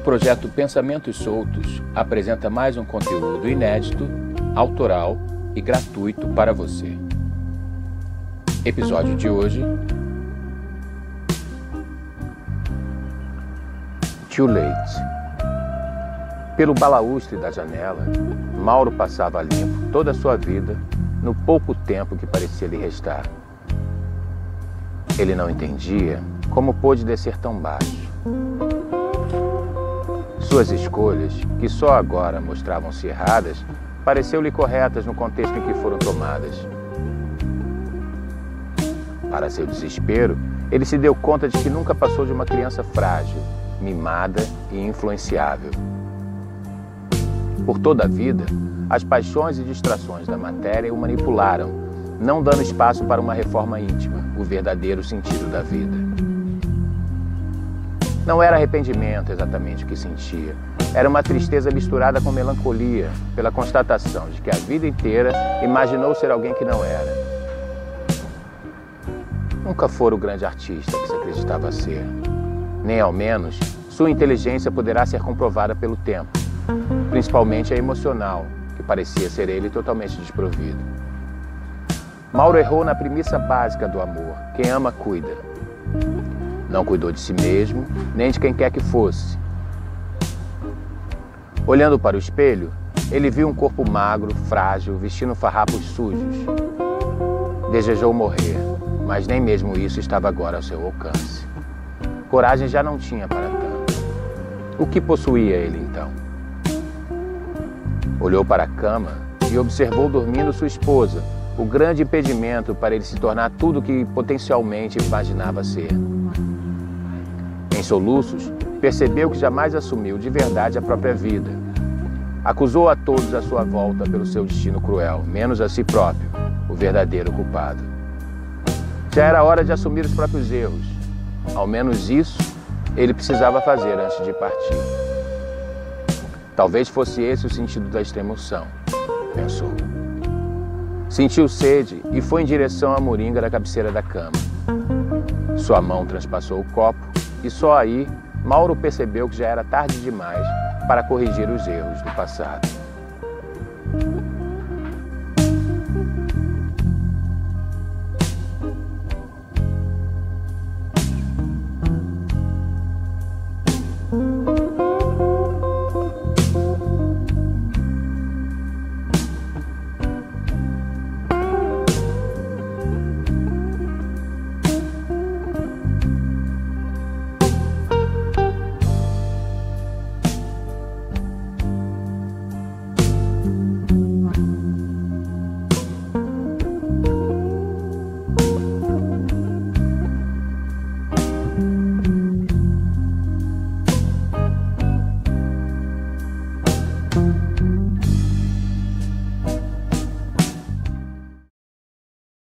projeto Pensamentos Soltos apresenta mais um conteúdo inédito, autoral e gratuito para você. Episódio de hoje: Too Late. Pelo balaustre da janela, Mauro passava limpo toda a sua vida no pouco tempo que parecia lhe restar. Ele não entendia como pôde descer tão baixo. Suas escolhas, que só agora mostravam-se erradas, pareceu-lhe corretas no contexto em que foram tomadas. Para seu desespero, ele se deu conta de que nunca passou de uma criança frágil, mimada e influenciável. Por toda a vida, as paixões e distrações da matéria o manipularam, não dando espaço para uma reforma íntima, o verdadeiro sentido da vida. Não era arrependimento exatamente o que sentia. Era uma tristeza misturada com melancolia, pela constatação de que a vida inteira imaginou ser alguém que não era. Nunca fora o grande artista que se acreditava ser. Nem ao menos sua inteligência poderá ser comprovada pelo tempo, principalmente a emocional, que parecia ser ele totalmente desprovido. Mauro errou na premissa básica do amor: quem ama, cuida. Não cuidou de si mesmo, nem de quem quer que fosse. Olhando para o espelho, ele viu um corpo magro, frágil, vestindo farrapos sujos. Desejou morrer, mas nem mesmo isso estava agora ao seu alcance. Coragem já não tinha para tanto. O que possuía ele então? Olhou para a cama e observou dormindo sua esposa, o grande impedimento para ele se tornar tudo o que potencialmente imaginava ser. Em soluços, percebeu que jamais assumiu de verdade a própria vida. Acusou a todos à sua volta pelo seu destino cruel, menos a si próprio, o verdadeiro culpado. Já era hora de assumir os próprios erros. Ao menos isso ele precisava fazer antes de partir. Talvez fosse esse o sentido da extremoção, pensou. Sentiu sede e foi em direção à moringa da cabeceira da cama. Sua mão transpassou o copo e só aí Mauro percebeu que já era tarde demais para corrigir os erros do passado. thank